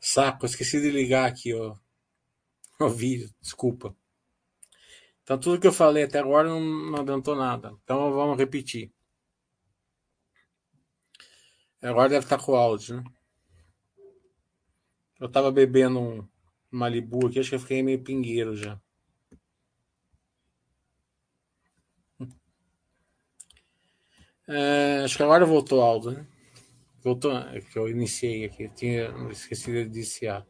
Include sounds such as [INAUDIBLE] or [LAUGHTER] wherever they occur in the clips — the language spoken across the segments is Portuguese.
Saco, esqueci de ligar aqui ó, o vídeo, desculpa. Então tudo que eu falei até agora não, não adiantou nada. Então vamos repetir. Agora deve estar com o áudio, né? Eu tava bebendo um Malibu aqui, acho que eu fiquei meio pingueiro já. [LAUGHS] É, acho que agora voltou o áudio, né? Que eu iniciei aqui, tinha esquecido de iniciar.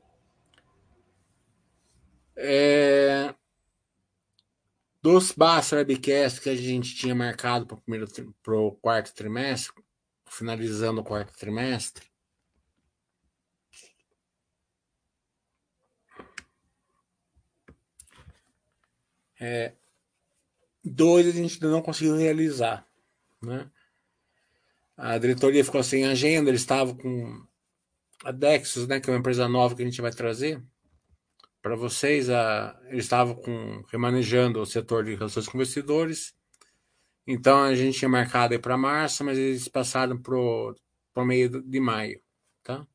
É, dos Basta Webcast que a gente tinha marcado para o quarto trimestre, finalizando o quarto trimestre, é, dois a gente ainda não conseguiu realizar. Né? A diretoria ficou sem agenda, eles estavam com a Dexus, né, que é uma empresa nova que a gente vai trazer para vocês. A, eles estavam com, remanejando o setor de relações com investidores. Então a gente tinha marcado para março, mas eles passaram para o meio de maio. Tá?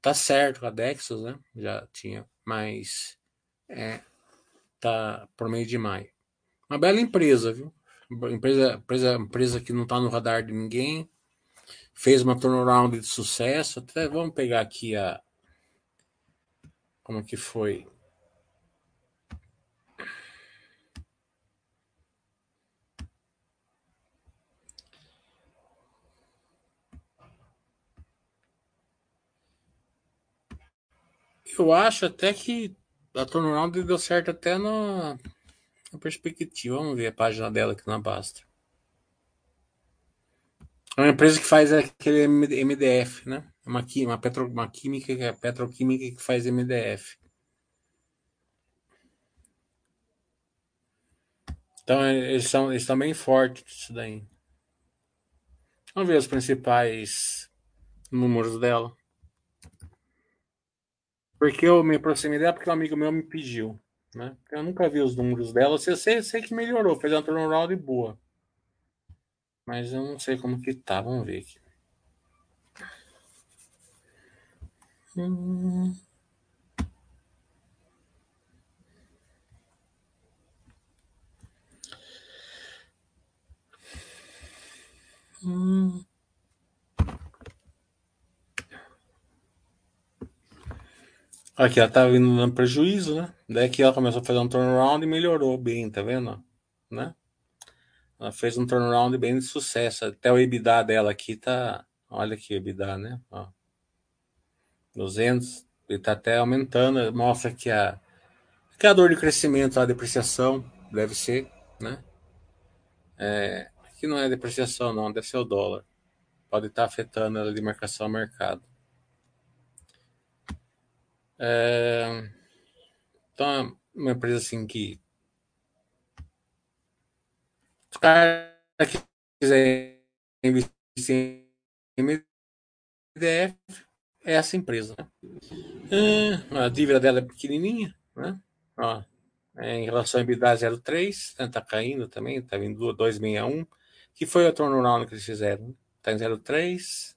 tá certo a Dexus, né? Já tinha, mas é, tá por meio de maio. Uma bela empresa, viu? Empresa, empresa, empresa que não está no radar de ninguém. Fez uma turnaround de sucesso. Até vamos pegar aqui a. Como que foi? Eu acho até que a turnaround deu certo até na, na perspectiva. Vamos ver a página dela aqui na Basta. É uma empresa que faz aquele MDF, né? Uma, uma, petro, uma química, é petroquímica que faz MDF. Então eles são, eles estão bem fortes isso daí. Vamos ver os principais números dela. Porque eu me aproximei dela porque um amigo meu me pediu. Né? Eu nunca vi os números dela. Eu sei, sei que melhorou, fez uma turnaround boa. Mas eu não sei como que tá. Vamos ver aqui. Hum. Hum. Aqui ela tá vindo dando prejuízo, né? Daí que ela começou a fazer um turnaround e melhorou bem, tá vendo? Né? Ela fez um turnaround bem de sucesso. Até o EBITDA dela aqui tá. Olha aqui o EBITDA, né? Ó. 200. Ele tá até aumentando. Mostra que a, que a dor de crescimento, a depreciação, deve ser, né? É, aqui não é depreciação, não, deve ser o dólar. Pode estar tá afetando ela de marcação ao mercado. É, então, uma empresa assim que. Os caras que quiserem investir em MDF, é essa empresa. Né? a dívida dela é pequenininha, né? Ó, é, em relação a EBITDA 0,3, né? tá caindo também, tá vindo 261, que foi o turnaround que eles fizeram. Né? Tá em 0,3,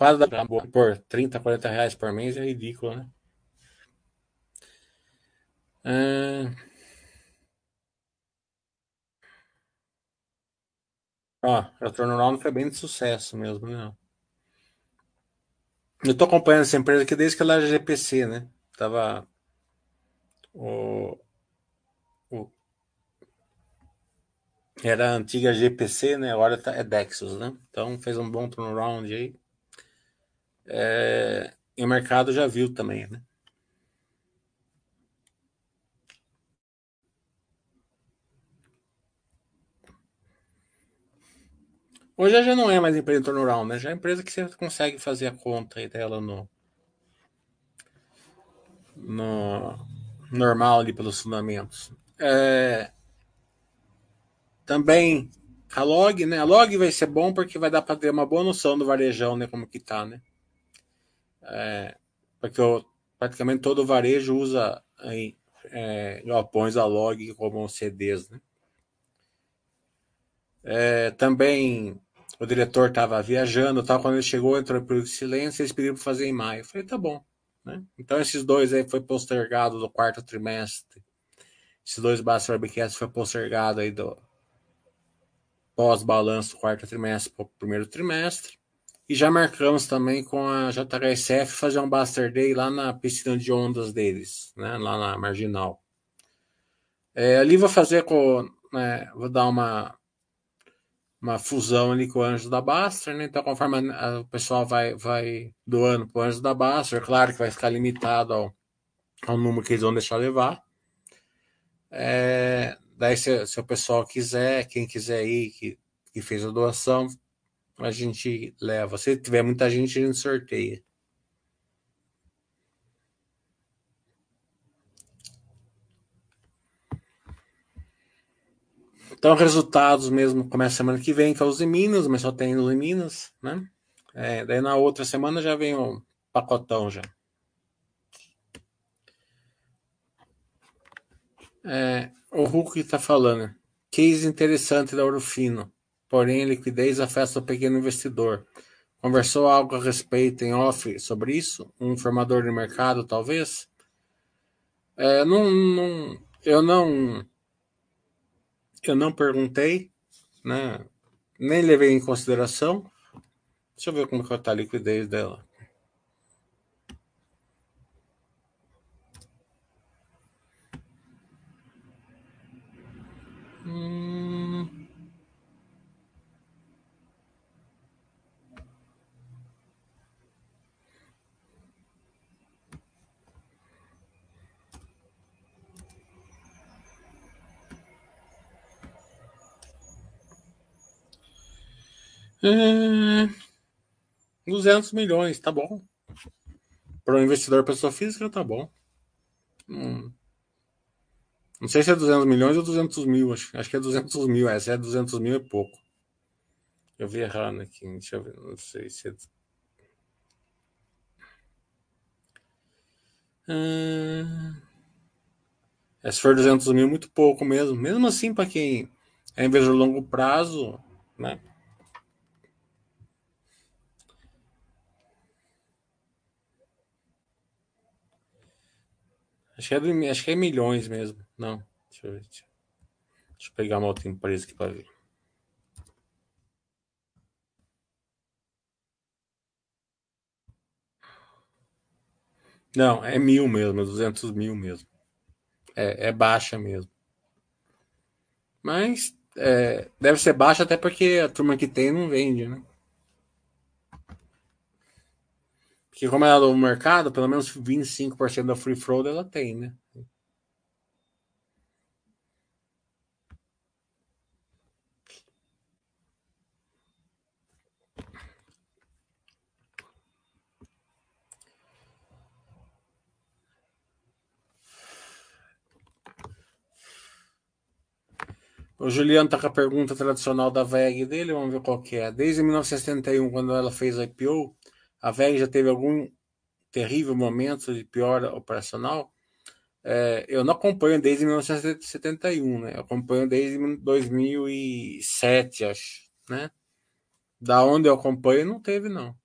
Quase dá por 30, 40 reais por mês é ridículo, né? Ah, ó, o turnaround foi bem de sucesso mesmo, né? Eu tô acompanhando essa empresa aqui desde que ela era GPC, né? Tava o, o era a antiga GPC, né? Agora tá, é Dexus, né? Então fez um bom turnaround aí. É, o mercado já viu também, né? Hoje já não é mais empresa turnaround, né? Já é empresa que você consegue fazer a conta dela no, no normal ali pelos fundamentos. É, também a log, né? A log vai ser bom porque vai dar para ter uma boa noção do varejão, né? Como que tá, né? É, porque eu, praticamente todo varejo usa aí, é, galpões a log como CDs. Né? É, também o diretor estava viajando, tal, quando ele chegou, entrou em silêncio, eles pediram para fazer em maio. Eu falei, tá bom. Né? Então esses dois aí foi postergado do quarto trimestre. Esses dois Basta Webcast foi postergado aí do pós-balanço do quarto trimestre para o primeiro trimestre. E já marcamos também com a JHSF fazer um Buster Day lá na piscina de ondas deles, né? lá na Marginal. É, ali vou fazer com. Né, vou dar uma, uma fusão ali com o Anjo da Baster, né? Então, conforme a, a, o pessoal vai, vai doando para o Anjo da Baster, claro que vai ficar limitado ao, ao número que eles vão deixar levar. É, daí, se, se, o pessoal quiser, quem quiser ir, que, que fez a doação, a gente leva. Se tiver muita gente, a gente sorteia. Então, resultados mesmo começa semana que vem, que é os em Minas, mas só tem os em Minas, né? É, daí na outra semana já vem o pacotão já. É, o Hulk está falando. Case interessante da Orofino porém liquidez afeta o pequeno investidor. Conversou algo a respeito em off sobre isso? Um formador de mercado, talvez? É, não, não, eu não eu não perguntei, né? nem levei em consideração. Deixa eu ver como está a liquidez dela. Hum... Hum, 200 milhões, tá bom. Para um investidor pessoa física, tá bom. Hum. Não sei se é 200 milhões ou 200 mil. Acho, acho que é 200 mil. Essa é 200 mil é pouco. Eu vi errado aqui. Deixa eu ver. Não sei se é. Hum, é, se for 200 mil, muito pouco mesmo. Mesmo assim, para quem é investidor longo prazo, né? Acho que, é, acho que é milhões mesmo. Não, deixa eu ver. Deixa eu pegar uma outra empresa aqui para ver. Não, é mil mesmo, é 200 mil mesmo. É, é baixa mesmo. Mas é, deve ser baixa até porque a turma que tem não vende, né? Que como ela é do mercado, pelo menos 25% da free float ela tem, né? O Juliano tá com a pergunta tradicional da VEG dele, vamos ver qual que é. Desde 1971, quando ela fez a IPO, a VEG já teve algum terrível momento de piora operacional? É, eu não acompanho desde 1971, né? Eu acompanho desde 2007, acho, né? Da onde eu acompanho não teve, não.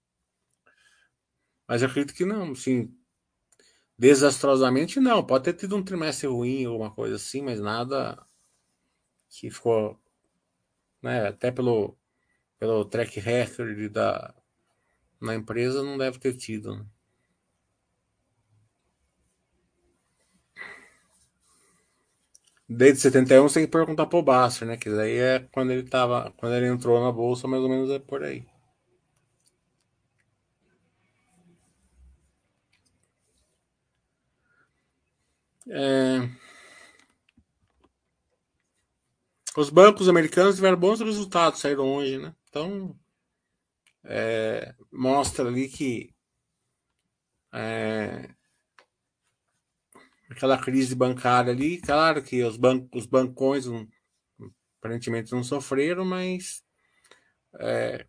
Mas eu acredito que não, assim, desastrosamente não. Pode ter tido um trimestre ruim, alguma coisa assim, mas nada que ficou, né? Até pelo, pelo track record da, na empresa não deve ter tido. Né? Desde 71 você tem que perguntar pro Basser, né? Que daí é quando ele tava. Quando ele entrou na bolsa, mais ou menos é por aí. É... Os bancos americanos tiveram bons resultados, saíram hoje, né? Então, é, mostra ali que é, aquela crise bancária ali, claro que os, bancos, os bancões não, aparentemente não sofreram, mas é,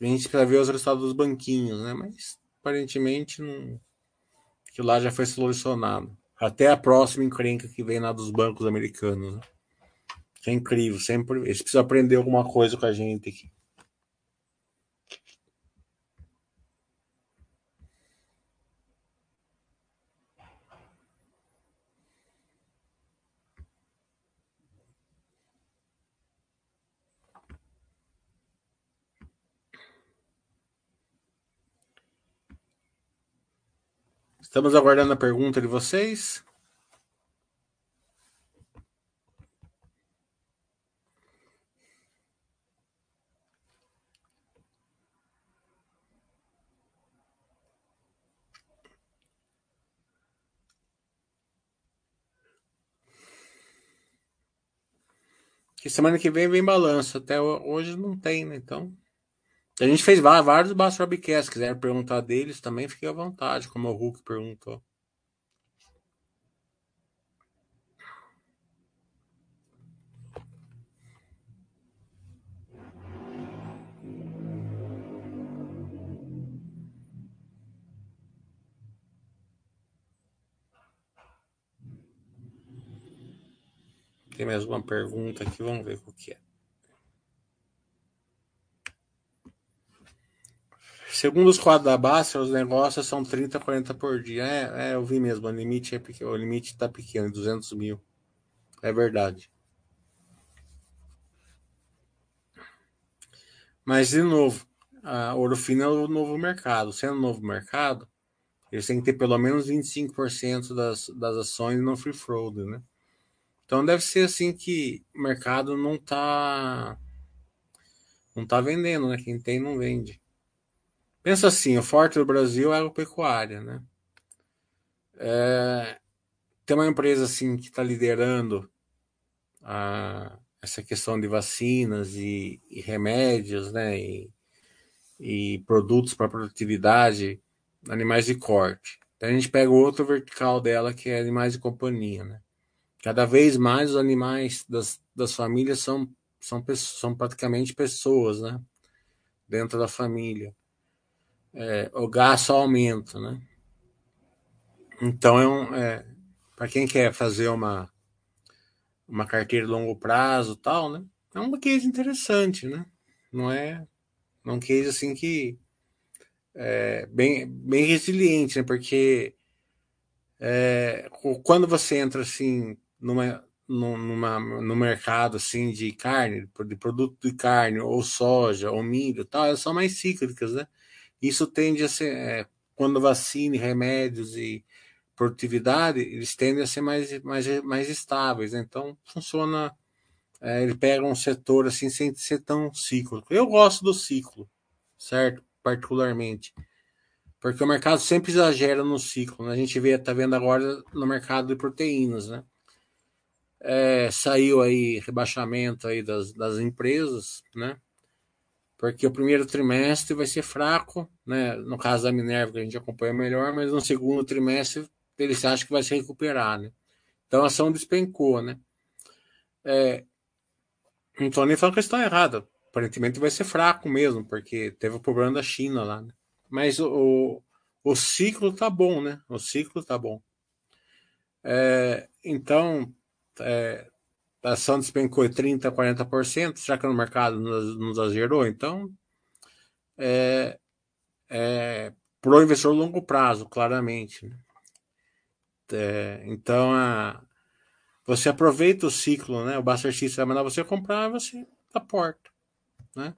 a gente precisa ver os resultados dos banquinhos, né? Mas aparentemente não, que lá já foi solucionado. Até a próxima encrenca que vem lá dos bancos americanos. Né? É incrível, sempre. Eles precisam aprender alguma coisa com a gente aqui. Estamos aguardando a pergunta de vocês. Que semana que vem vem balanço. Até hoje não tem, né? Então. A gente fez vários Baixo Webcasts, quiser perguntar deles também, fique à vontade, como o Hulk perguntou. Tem mais uma pergunta aqui, vamos ver o que é. Segundo os quadros da Basta, os negócios são 30, 40 por dia. É, é eu vi mesmo, o limite é pequeno, o limite está pequeno, 200 mil. É verdade. Mas, de novo, a ouro fino é o novo mercado. Sendo novo mercado, eles têm que ter pelo menos 25% das, das ações no free float, né? Então deve ser assim que o mercado não está não tá vendendo, né? Quem tem não vende. Pensa assim, o forte do Brasil é a agropecuária, né? É, tem uma empresa assim que está liderando a, essa questão de vacinas e, e remédios, né? E, e produtos para produtividade, animais de corte. A gente pega o outro vertical dela que é animais de companhia, né? Cada vez mais os animais das, das famílias são, são, são praticamente pessoas, né? Dentro da família é, o gasto aumenta, né? Então, é, um, é para quem quer fazer uma, uma carteira de longo prazo tal, né? É um case interessante, né? Não é, é um case assim que é bem, bem resiliente, né? Porque é, quando você entra assim numa, numa, no mercado assim de carne, de produto de carne, ou soja, ou milho tal, são mais cíclicas, né? Isso tende a ser, é, quando vacina, remédios e produtividade, eles tendem a ser mais, mais, mais estáveis. Né? Então, funciona. É, ele pega um setor assim sem ser tão cíclico. Eu gosto do ciclo, certo? Particularmente. Porque o mercado sempre exagera no ciclo. Né? A gente vê, tá vendo agora no mercado de proteínas, né? É, saiu aí rebaixamento aí das, das empresas, né? Porque o primeiro trimestre vai ser fraco, né? No caso da Minerva, que a gente acompanha melhor, mas no segundo trimestre eles acham que vai se recuperar, né? Então a ação despencou, né? É, não estou nem falando que está errada. Aparentemente vai ser fraco mesmo, porque teve o problema da China lá, né? Mas o, o ciclo tá bom, né? O ciclo tá bom. É, então, é, a ação despencou 30%, 40%, será que no mercado nos, nos? Então, é, é para o investidor longo prazo, claramente. Né? É, então, a, você aproveita o ciclo, né? O Buster X vai mandar você comprar, você aporta, né?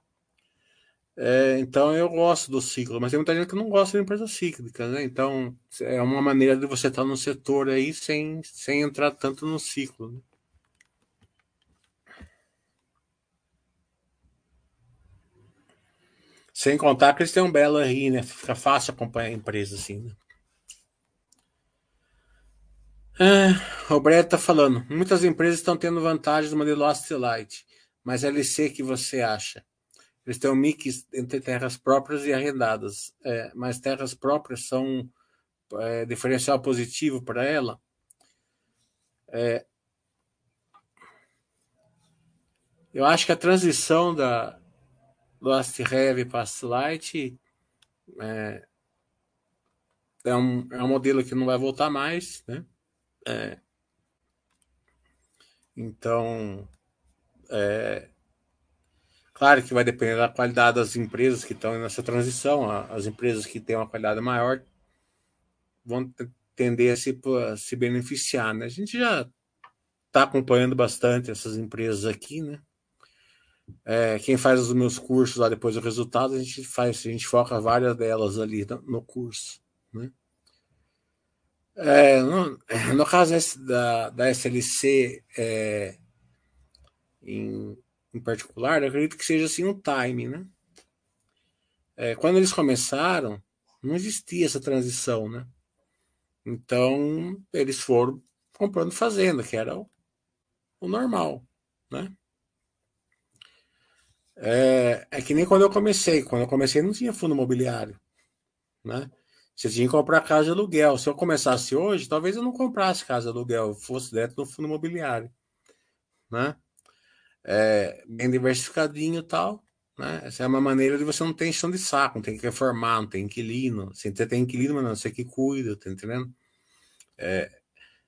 É, então eu gosto do ciclo, mas tem muita gente que não gosta de empresa cíclica, né? Então é uma maneira de você estar no setor aí sem, sem entrar tanto no ciclo. Né? Sem contar que eles têm um belo aí, né? Fica fácil acompanhar a empresa assim, né? Ah, o Brett está falando. Muitas empresas estão tendo vantagens do modelo Asset mas LC que você acha? Eles têm um mix entre terras próprias e arrendadas, é, mas terras próprias são é, diferencial positivo para ela? É, eu acho que a transição da, Lost Heavy Pass Light é, é, um, é um modelo que não vai voltar mais, né? É, então, é, claro que vai depender da qualidade das empresas que estão nessa transição. As empresas que têm uma qualidade maior vão tender a se, a se beneficiar. Né? A gente já está acompanhando bastante essas empresas aqui, né? É, quem faz os meus cursos lá depois do resultado, a gente faz, a gente foca várias delas ali no, curso, né? É, no, no, caso da, da SLC é, em, em, particular, eu acredito que seja assim um time, né? É, quando eles começaram, não existia essa transição, né? Então, eles foram comprando fazenda, que era o, o normal, né? É, é que nem quando eu comecei. Quando eu comecei, não tinha fundo imobiliário, né? Você tinha que comprar casa de aluguel. Se eu começasse hoje, talvez eu não comprasse casa de aluguel, fosse dentro do fundo imobiliário, né? É, bem diversificadinho e tal, né? Essa é uma maneira de você não ter enchão de saco, não tem que reformar, não tem inquilino. Você tem inquilino, mas não, você que cuida, tá entendendo? É,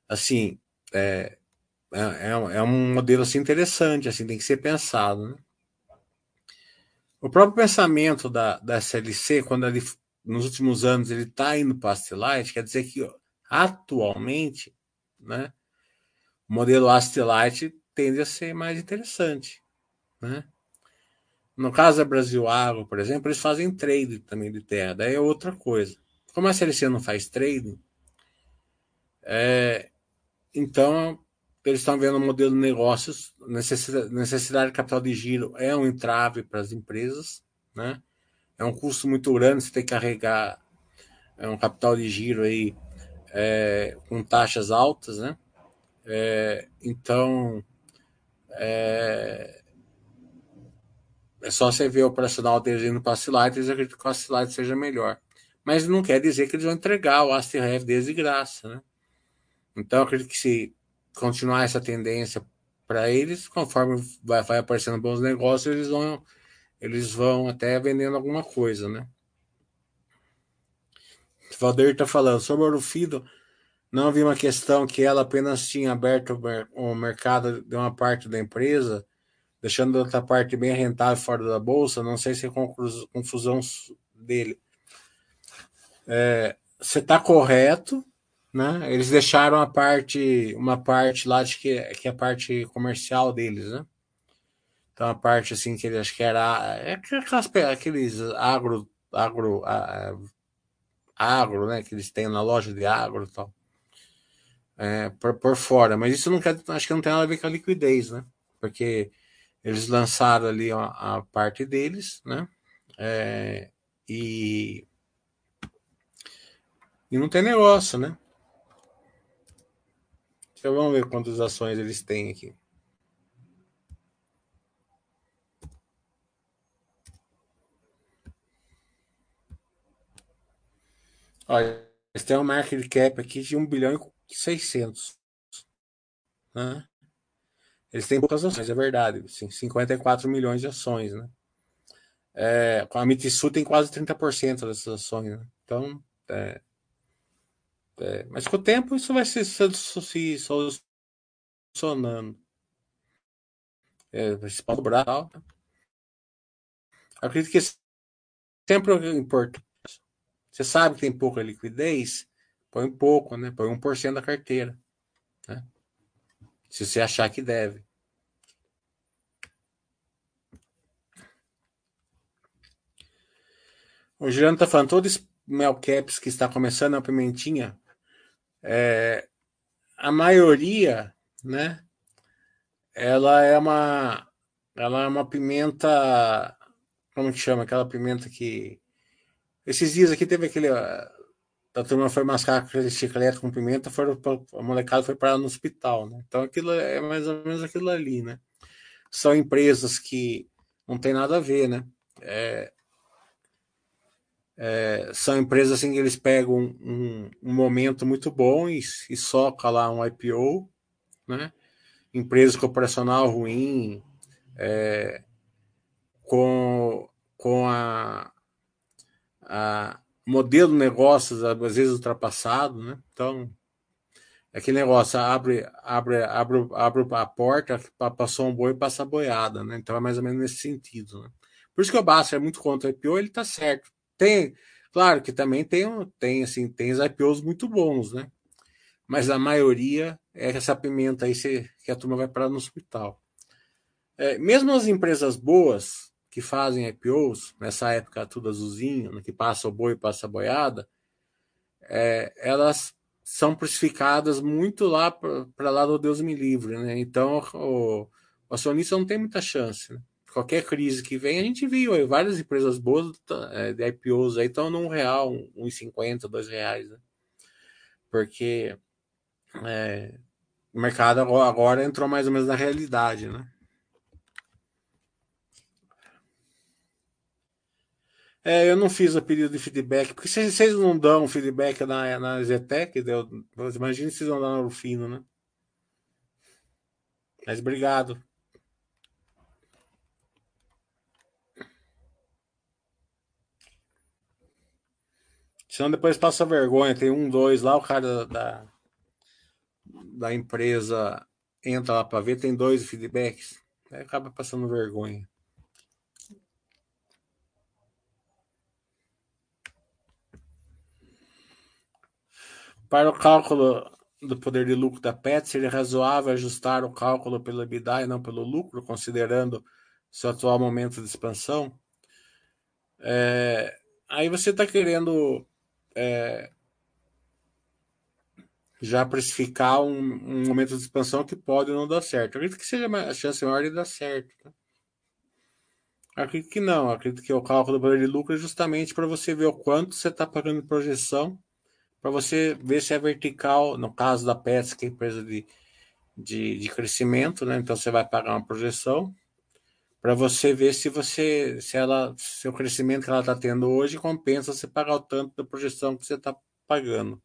assim, é, é, é, é um modelo assim, interessante, assim, tem que ser pensado, né? O próprio pensamento da, da SLC, quando ele nos últimos anos ele está indo para Astelite, quer dizer que atualmente, né, o modelo Astelite tende a ser mais interessante, né? No caso da Brasil Agro, por exemplo, eles fazem trade também de terra, daí é outra coisa. Como a SLC não faz trade, é, então eles estão vendo o modelo de negócios, necessidade, necessidade de capital de giro é um entrave para as empresas, né? é um custo muito grande, você tem que carregar é um capital de giro aí é, com taxas altas, né? É, então é, é, só você ver o operacional deles indo para a Silite, eles acreditam que a Silite seja melhor. Mas não quer dizer que eles vão entregar o ASTRF deles de graça, né? Então, acredito que se continuar essa tendência para eles, conforme vai, vai aparecendo bons negócios, eles vão eles vão até vendendo alguma coisa, né? O Valdir está falando sobre o Fido. Não havia uma questão que ela apenas tinha aberto o mercado de uma parte da empresa, deixando outra parte bem rentável fora da bolsa. Não sei se é confusão dele. É, você está correto, né? Eles deixaram a parte, uma parte lá, acho que, que é a parte comercial deles, né? Então a parte assim que ele acho que era é aquelas, aqueles agro, agro, agro, né? Que eles têm na loja de agro e tal. É, por, por fora, mas isso não quer, acho que não tem nada a ver com a liquidez, né? Porque eles lançaram ali a, a parte deles, né? É, e, e não tem negócio, né? Então vamos ver quantas ações eles têm aqui. Olha, eles têm um market cap aqui de 1 bilhão e 600. Né? Eles têm poucas ações, é verdade. Sim, 54 milhões de ações. Né? É, a Mitsu tem quase 30% dessas ações. Né? Então, é, é, mas com o tempo isso vai se, se solucionando. É, vai se dobrar. Acredito que sempre é importante você sabe que tem pouca liquidez? Põe um pouco, né? Põe 1% da carteira. Né? Se você achar que deve. O Juliano está falando, todos Melcaps que está começando a pimentinha, é, a maioria, né? Ela é uma, ela é uma pimenta, como que chama? Aquela pimenta que esses dias aqui teve aquele. A turma foi mascar chiclete com pimenta, foram, a molecada foi parar no hospital, né? Então aquilo é mais ou menos aquilo ali, né? São empresas que não tem nada a ver, né? É, é, são empresas assim que eles pegam um, um, momento muito bom e, e soca lá um IPO, né? Empresa operacional ruim, é, com, com a, a modelo de negócios às vezes ultrapassado, né? Então, É aquele negócio, abre, abre, abre, abre a porta, passou um boi passa a boiada, né? Então é mais ou menos nesse sentido, né? Por isso que o Basser é muito contra o IPO, ele tá certo. Tem, claro que também tem, tem assim, tem os IPOs muito bons, né? Mas a maioria é essa pimenta aí que a turma vai parar no hospital. É, mesmo as empresas boas que fazem IPOs, nessa época tudo azulzinho, né, que passa o boi, passa a boiada, é, elas são precificadas muito lá para lá do Deus me livre, né? Então o, o acionista não tem muita chance. Né? Qualquer crise que vem, a gente viu aí, várias empresas boas é, de IPOs aí estão num real, uns 50, dois reais, né? Porque é, o mercado agora entrou mais ou menos na realidade, né? É, eu não fiz o pedido de feedback, porque se vocês não dão feedback na, na Zetec, imagina se vocês vão dar no Rufino, né? Mas obrigado. Senão depois passa vergonha. Tem um, dois lá, o cara da, da empresa entra lá para ver, tem dois feedbacks. Aí acaba passando vergonha. Para o cálculo do poder de lucro da PET, seria razoável ajustar o cálculo pelo EBITDA e não pelo lucro, considerando seu atual momento de expansão? É, aí você está querendo é, já precificar um, um, momento de expansão que pode não dar certo. Acredito que seja a chance maior de dar certo. Tá? Acredito que não. Acredito que o cálculo do poder de lucro é justamente para você ver o quanto você está pagando em projeção para você ver se é vertical, no caso da Pets, que é empresa de, de, de crescimento, né? Então você vai pagar uma projeção para você ver se você se ela se o crescimento que ela está tendo hoje compensa você pagar o tanto da projeção que você está pagando.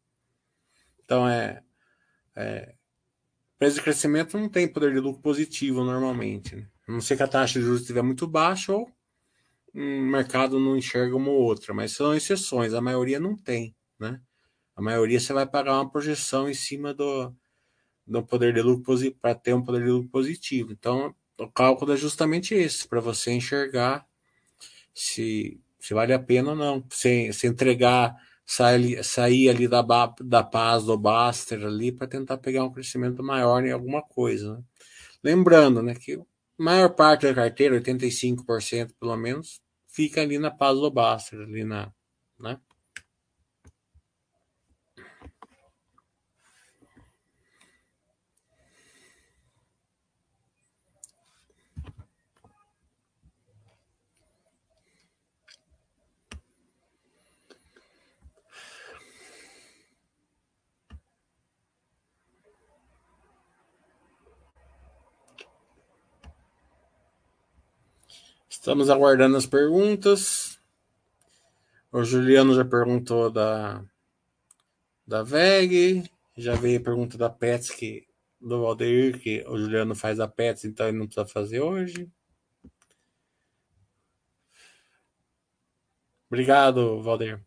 Então é, é de crescimento não tem poder de lucro positivo normalmente. Né? A não ser que a taxa de juros estiver muito baixa ou o mercado não enxerga uma ou outra, mas são exceções, a maioria não tem, né? A maioria você vai pagar uma projeção em cima do, do poder de lucro para ter um poder de lucro positivo. Então, o cálculo é justamente esse, para você enxergar se, se vale a pena ou não. Se, se entregar, sair, sair ali da, da paz do Baster ali para tentar pegar um crescimento maior em alguma coisa. Né? Lembrando né, que a maior parte da carteira, 85% pelo menos, fica ali na paz do Baster, ali na. Né? Estamos aguardando as perguntas. O Juliano já perguntou da, da VEG. Já veio a pergunta da Pets que, do Valdeir, que o Juliano faz a Pets, então ele não precisa fazer hoje. Obrigado, Valdeir.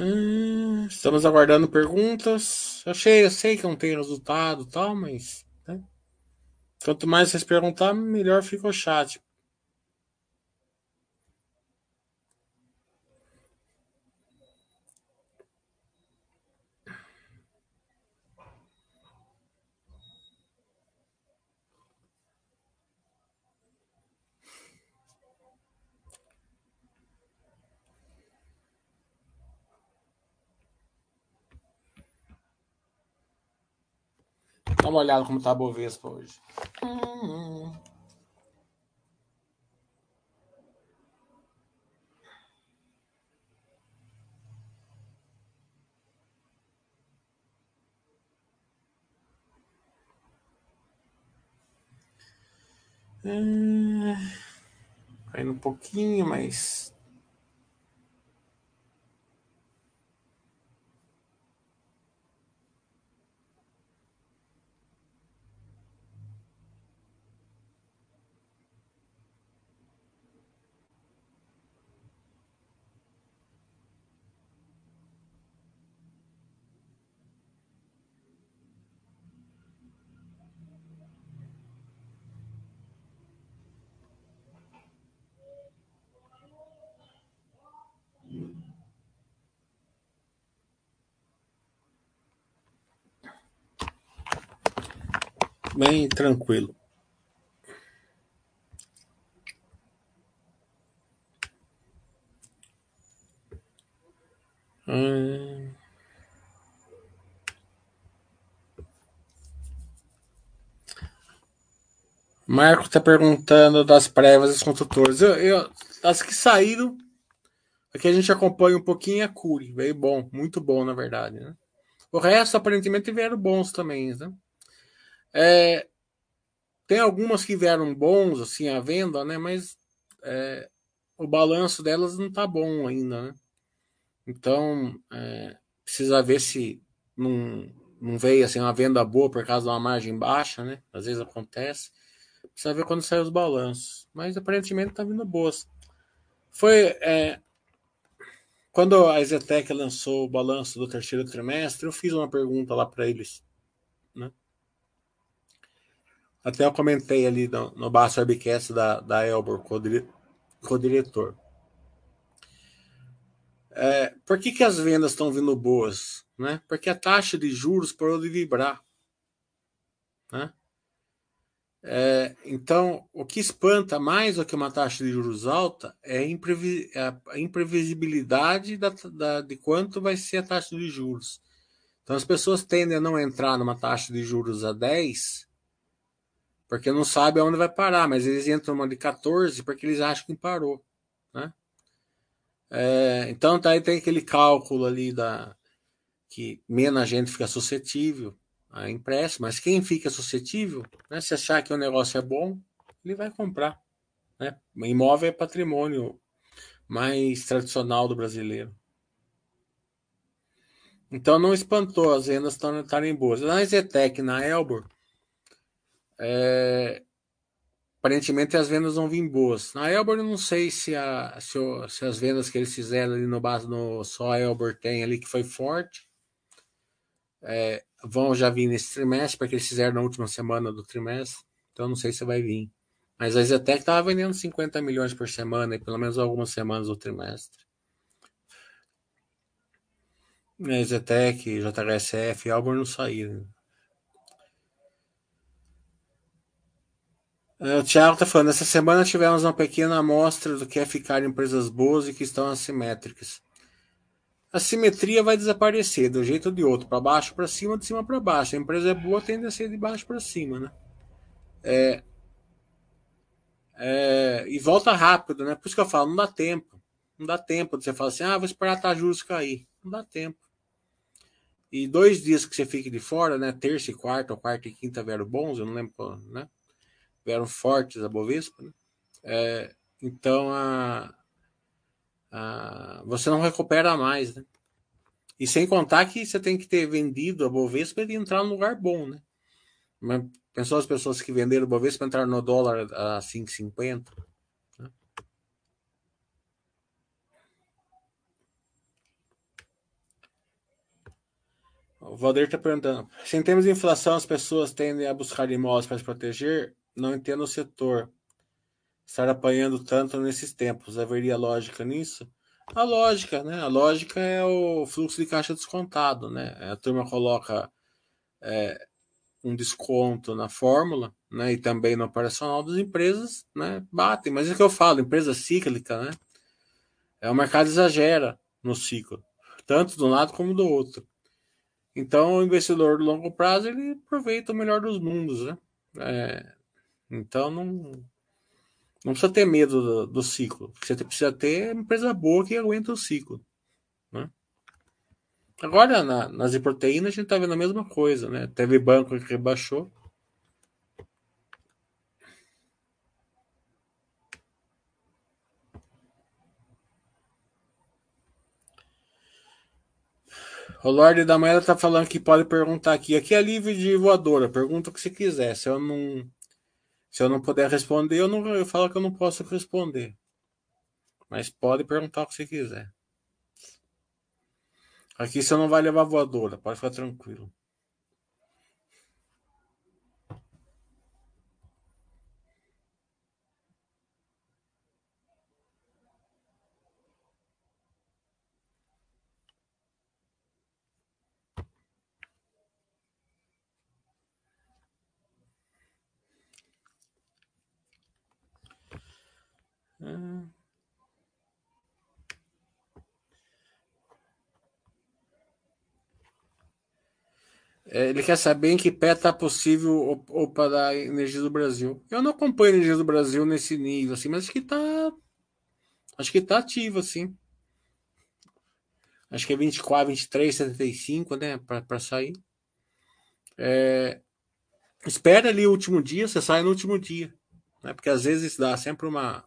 Hum, estamos aguardando perguntas. Achei, eu sei que não tem resultado tal, mas. Né? Quanto mais vocês perguntar, melhor fica o chat. Dá uma olhada como tá a Bovespa hoje. Hum, hum. Um pouquinho, mas bem tranquilo. Hum... Marco está perguntando das prévias dos construtores. Eu, eu, as que saíram, aqui a gente acompanha um pouquinho a Curi. Veio bom, muito bom, na verdade. Né? O resto, aparentemente, vieram bons também. Né? É, tem algumas que vieram bons, assim, à venda, né? Mas é, o balanço delas não tá bom ainda, né? Então, é, precisa ver se não, não veio assim, uma venda boa por causa de uma margem baixa, né? Às vezes acontece. Precisa ver quando saem os balanços. Mas aparentemente tá vindo boas. Foi. É, quando a Zetec lançou o balanço do terceiro trimestre, eu fiz uma pergunta lá para eles. Até eu comentei ali no, no Baixo Webcast da, da Elbor, com o diretor. É, por que, que as vendas estão vindo boas? Né? Porque a taxa de juros parou de vibrar. Né? É, então, o que espanta mais do que uma taxa de juros alta é a, a imprevisibilidade da, da, de quanto vai ser a taxa de juros. Então, as pessoas tendem a não entrar numa taxa de juros a 10 porque não sabe aonde vai parar, mas eles entram numa de 14 porque eles acham que parou. Né? É, então tá, aí tem aquele cálculo ali da que menos gente fica suscetível a empréstimo, mas quem fica suscetível, né, se achar que o negócio é bom, ele vai comprar. Né? Imóvel é patrimônio mais tradicional do brasileiro. Então não espantou as vendas estarem boas. Na Zetec, na Elbor, é, aparentemente as vendas vão vir boas. Na Elbor não sei se, a, se, o, se, as vendas que eles fizeram ali no no só a Elbor tem ali que foi forte. É, vão já vir nesse trimestre, porque eles fizeram na última semana do trimestre. Então não sei se vai vir. Mas a Zetec estava vendendo 50 milhões por semana, e pelo menos algumas semanas do trimestre. A Zetec, JHSF, Albor não saíram. O Thiago está falando, essa semana tivemos uma pequena amostra do que é ficar em empresas boas e que estão assimétricas. A simetria vai desaparecer do jeito ou de outro, para baixo para cima, de cima para baixo. A empresa é boa, tende a ser de baixo para cima, né? É, é, e volta rápido, né? Por isso que eu falo, não dá tempo. Não dá tempo de você falar assim, ah, vou esperar a juros cair. Não dá tempo. E dois dias que você fique de fora, né? Terça e quarta, ou quarta e quinta vieram bons, eu não lembro né? Vieram fortes a Bovespa, né? é, então a, a, você não recupera mais, né? E sem contar que você tem que ter vendido a Bovespa e entrar num lugar bom, né? Mas pensou as pessoas que venderam a Bovespa entrar no dólar a 5,50? Né? O Valdir está perguntando: se em termos de inflação as pessoas tendem a buscar imóveis para se proteger, não entendo o setor estar apanhando tanto nesses tempos. Haveria lógica nisso? A lógica, né? A lógica é o fluxo de caixa descontado, né? A turma coloca é, um desconto na fórmula, né? E também no operacional das empresas, né? Batem. Mas é o que eu falo, empresa cíclica, né? É o mercado exagera no ciclo, tanto de um lado como do outro. Então, o investidor de longo prazo ele aproveita o melhor dos mundos, né? É, então não, não precisa ter medo do, do ciclo. Você precisa ter empresa boa que aguenta o ciclo. Né? Agora, na, nas proteínas, a gente está vendo a mesma coisa. Né? Teve banco que rebaixou. O Lorde da Moeda tá falando que pode perguntar aqui. Aqui é livre de voadora. Pergunta o que você quiser. Se eu não se eu não puder responder, eu, não, eu falo que eu não posso responder. Mas pode perguntar o que você quiser. Aqui você não vai levar voadora. Pode ficar tranquilo. É, ele quer saber em que pé está possível opa da energia do Brasil. Eu não acompanho a energia do Brasil nesse nível, assim, mas acho que está. Acho que está ativo, assim. Acho que é 24, 23, 75, né? Para sair. É, espera ali o último dia, você sai no último dia. Né? Porque às vezes dá sempre uma.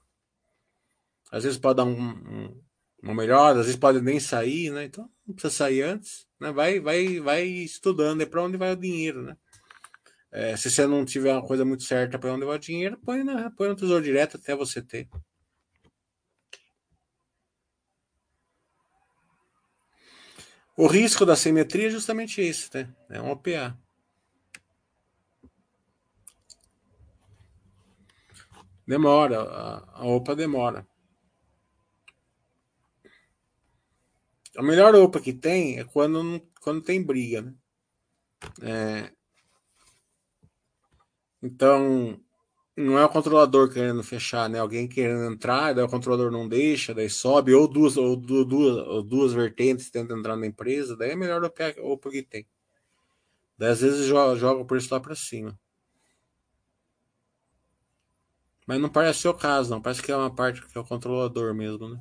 Às vezes pode dar um, um, uma melhor, às vezes pode nem sair, né? Então não precisa sair antes. Né? Vai, vai, vai estudando, é para onde vai o dinheiro, né? É, se você não tiver uma coisa muito certa para onde vai o dinheiro, põe, na, põe no tesouro direto até você ter. O risco da simetria é justamente isso, né? É um OPA. Demora, a, a OPA demora. A melhor OPA que tem é quando, quando tem briga, né? É, então, não é o controlador querendo fechar, né? Alguém querendo entrar, daí o controlador não deixa, daí sobe, ou duas, ou duas, ou duas vertentes tentam entrar na empresa, daí é melhor OPA que tem. Daí às vezes joga, joga o preço lá para cima. Mas não parece ser o caso, não. Parece que é uma parte que é o controlador mesmo, né?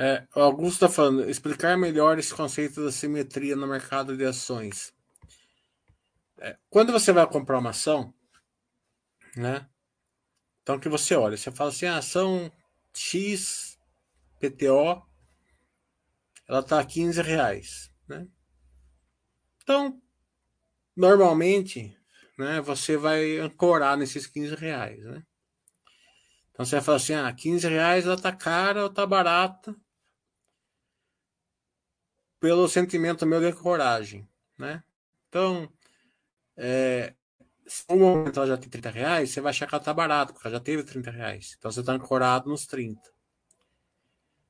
É, o Augusto está falando, explicar melhor esse conceito da simetria no mercado de ações. É, quando você vai comprar uma ação, né? Então que você olha, você fala assim, a ação X PTO, ela está a 15 reais, né? Então, normalmente, né, você vai ancorar nesses 15 reais, né? Então você vai falar assim, ah, 15 reais ela tá cara ou tá barata pelo sentimento meu de coragem, né? Então, é, se um momento ela já tem 30 reais, você vai achar que ela tá barata, porque ela já teve 30 reais. Então você tá ancorado nos 30.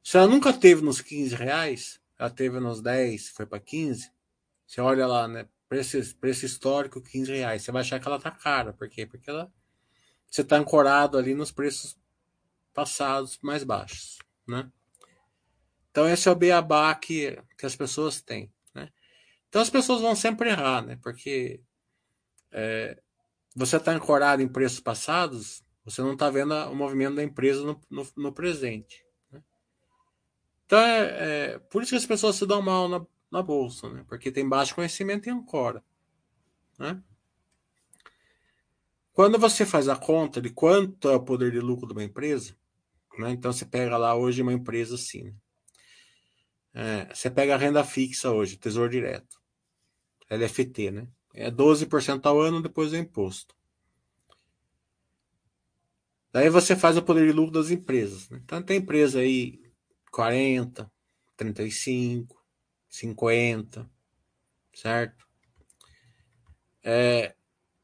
Se ela nunca teve nos 15 reais, ela teve nos 10, foi para 15, você olha lá, né? Preço, preço histórico, 15 reais. Você vai achar que ela tá cara. Por quê? Porque ela você está ancorado ali nos preços passados mais baixos, né? Então esse é o beabá que, que as pessoas têm, né? Então as pessoas vão sempre errar, né? Porque é, você está ancorado em preços passados, você não está vendo o movimento da empresa no, no, no presente. Né? Então é, é, por isso que as pessoas se dão mal na, na bolsa, né? Porque tem baixo conhecimento e ancora, né? Quando você faz a conta de quanto é o poder de lucro de uma empresa, né? então você pega lá hoje uma empresa assim. É, você pega a renda fixa hoje, Tesouro Direto, LFT, né? É 12% ao ano depois do imposto. Daí você faz o poder de lucro das empresas. Né? Então tem empresa aí 40, 35, 50, certo? É,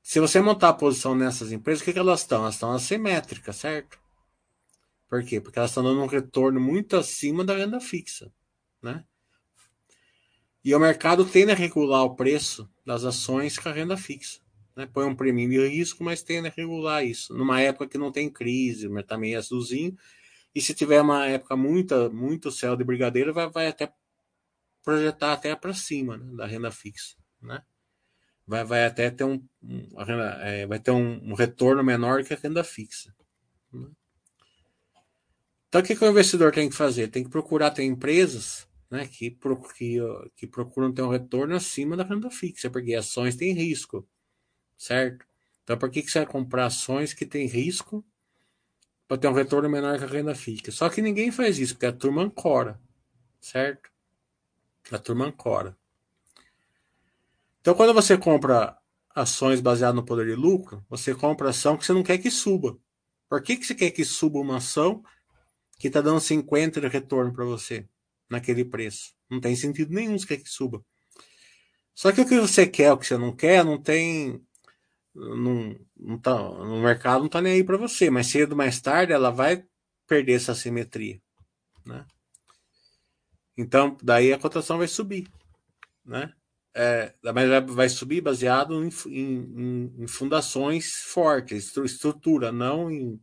se você montar a posição nessas empresas, o que, que elas estão? Elas estão assimétricas, certo? Por quê? Porque elas estão dando um retorno muito acima da renda fixa. Né? E o mercado tende a regular o preço das ações com a renda fixa. Né? Põe um prêmio de risco, mas tende a regular isso. Numa época que não tem crise, mas tá meio azulzinho. E se tiver uma época muito, muito céu de brigadeiro, vai, vai até projetar até para cima né? da renda fixa. Né? Vai, vai até ter um, um é, vai ter um, um, retorno menor que a renda fixa. Né? Então, o que, que o investidor tem que fazer? Tem que procurar ter empresas né, que, que, que procuram ter um retorno acima da renda fixa, porque ações têm risco, certo? Então, por que, que você vai comprar ações que têm risco para ter um retorno menor que a renda fixa? Só que ninguém faz isso, porque a turma ancora, certo? A turma ancora. Então, quando você compra ações baseadas no poder de lucro, você compra ação que você não quer que suba. Por que, que você quer que suba uma ação que está dando 50 de retorno para você naquele preço. Não tem sentido nenhum quer que suba. Só que o que você quer, o que você não quer, não tem. Não, não tá, no mercado não está nem aí para você, mas cedo mais tarde ela vai perder essa simetria. Né? Então, daí a cotação vai subir. Né? É, mas vai subir baseado em, em, em fundações fortes, estrutura, não em,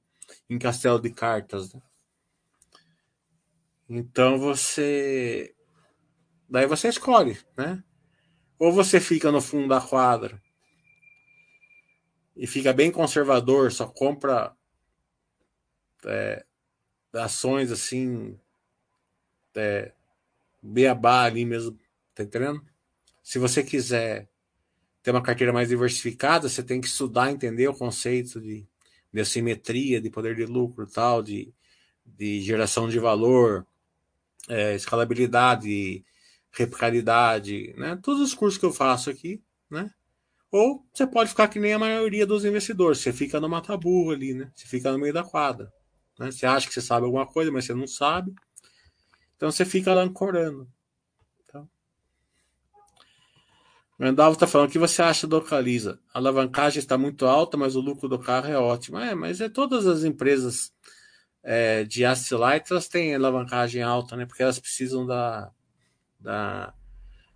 em castelo de cartas. Né? Então você. Daí você escolhe, né? Ou você fica no fundo da quadra e fica bem conservador, só compra é, ações assim, é, beabá ali mesmo, tá entendendo? Se você quiser ter uma carteira mais diversificada, você tem que estudar, entender o conceito de, de assimetria, de poder de lucro tal, de, de geração de valor, é, escalabilidade, replicabilidade, né? Todos os cursos que eu faço aqui, né? Ou você pode ficar que nem a maioria dos investidores, você fica no mataburro ali, né? Você fica no meio da quadra. Né? Você acha que você sabe alguma coisa, mas você não sabe. Então você fica lá ancorando. Então. Está falando o que você acha do Localiza. A alavancagem está muito alta, mas o lucro do carro é ótimo. É, mas é todas as empresas é, de asset light, elas têm alavancagem alta, né? Porque elas precisam da, da,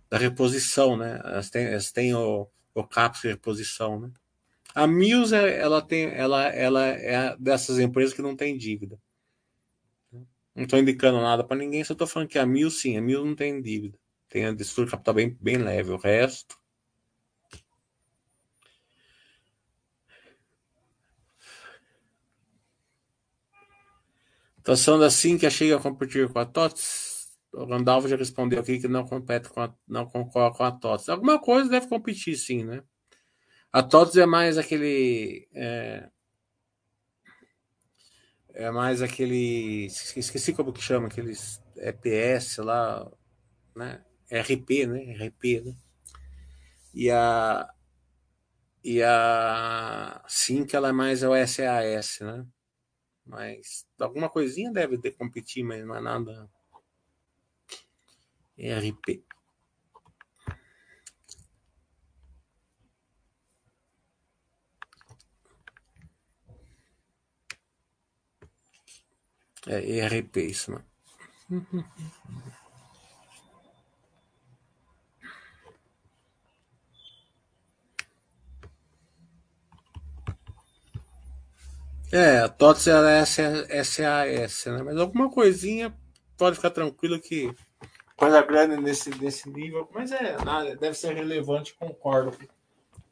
da reposição, né? Elas têm, elas têm o, o CAPS de reposição, né? A Mills, ela tem, ela, ela é dessas empresas que não tem dívida. Não estou indicando nada para ninguém, só estou falando que a Mills, sim, a Mills não tem dívida. Tem a estrutura capital bem, bem leve. O resto, Situação assim que chega a competir com a TOTS. O Randolph já respondeu aqui que não compete com a, não concorre com a TOTS. Alguma coisa deve competir, sim, né? A TOTS é mais aquele. É, é mais aquele. Esqueci como que chama, aqueles EPS lá, né? RP, né? RP, né? E a. E a. Sim, que ela é mais o SAS, né? Mas alguma coisinha deve ter competir, mas não é nada. ERP. É ERP isso, mano. [LAUGHS] É, TOTS é SAS, né? Mas alguma coisinha pode ficar tranquilo que coisa grande nesse, nesse nível, mas é nada, deve ser relevante, concordo,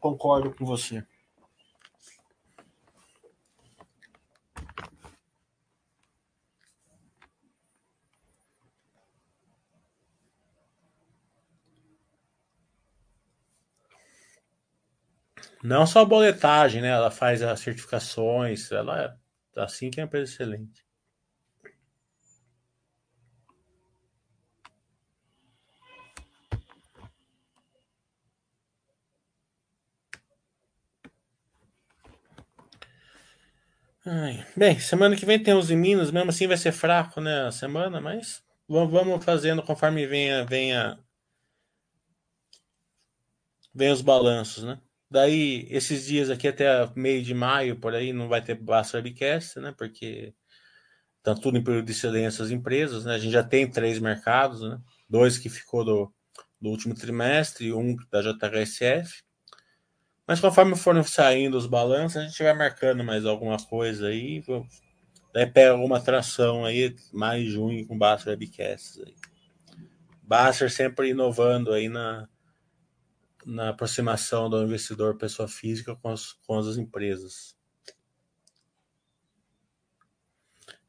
concordo com você. Não só a boletagem, né? Ela faz as certificações, ela é assim que é uma empresa excelente. Bem, semana que vem tem os em Minas, mesmo assim vai ser fraco, né, a semana, mas vamos fazendo conforme venha, venha, venha os balanços, né? Daí, esses dias aqui até meio de maio, por aí, não vai ter Basta Webcast, né? Porque tá tudo em período de silêncio as empresas, né? A gente já tem três mercados, né? dois que ficou do, do último trimestre, um da JHSF. Mas conforme forem saindo os balanços, a gente vai marcando mais alguma coisa aí. Daí pega alguma atração aí, mais junho com Baster Webcasts aí. Sempre inovando aí na, na aproximação do investidor pessoa física com as, com as empresas.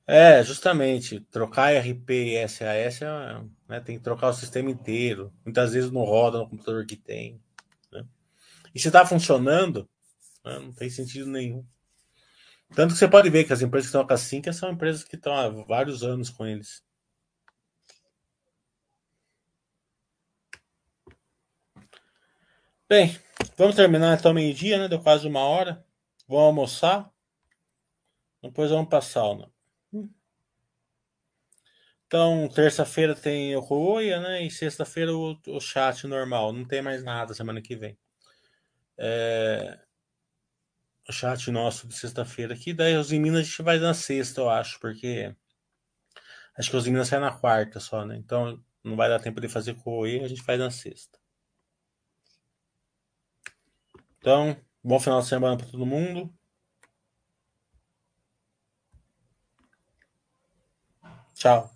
É, justamente, trocar RP e SAS é, né, tem que trocar o sistema inteiro. Muitas vezes não roda no computador que tem. Né? E se está funcionando, né, não tem sentido nenhum. Tanto que você pode ver que as empresas que estão com a são empresas que estão há vários anos com eles. Bem, vamos terminar então meio-dia, né? Deu quase uma hora. Vamos almoçar. Depois vamos para a sauna. Então, terça-feira tem o Roia, né? E sexta-feira o, o, chat normal. Não tem mais nada semana que vem. É... O chat nosso de sexta-feira aqui. Daí os em Minas a gente vai na sexta, eu acho, porque acho que os em Minas saem na quarta só, né? Então não vai dar tempo de fazer Roia, a gente faz na sexta. Então, bom final de semana para todo mundo. Tchau.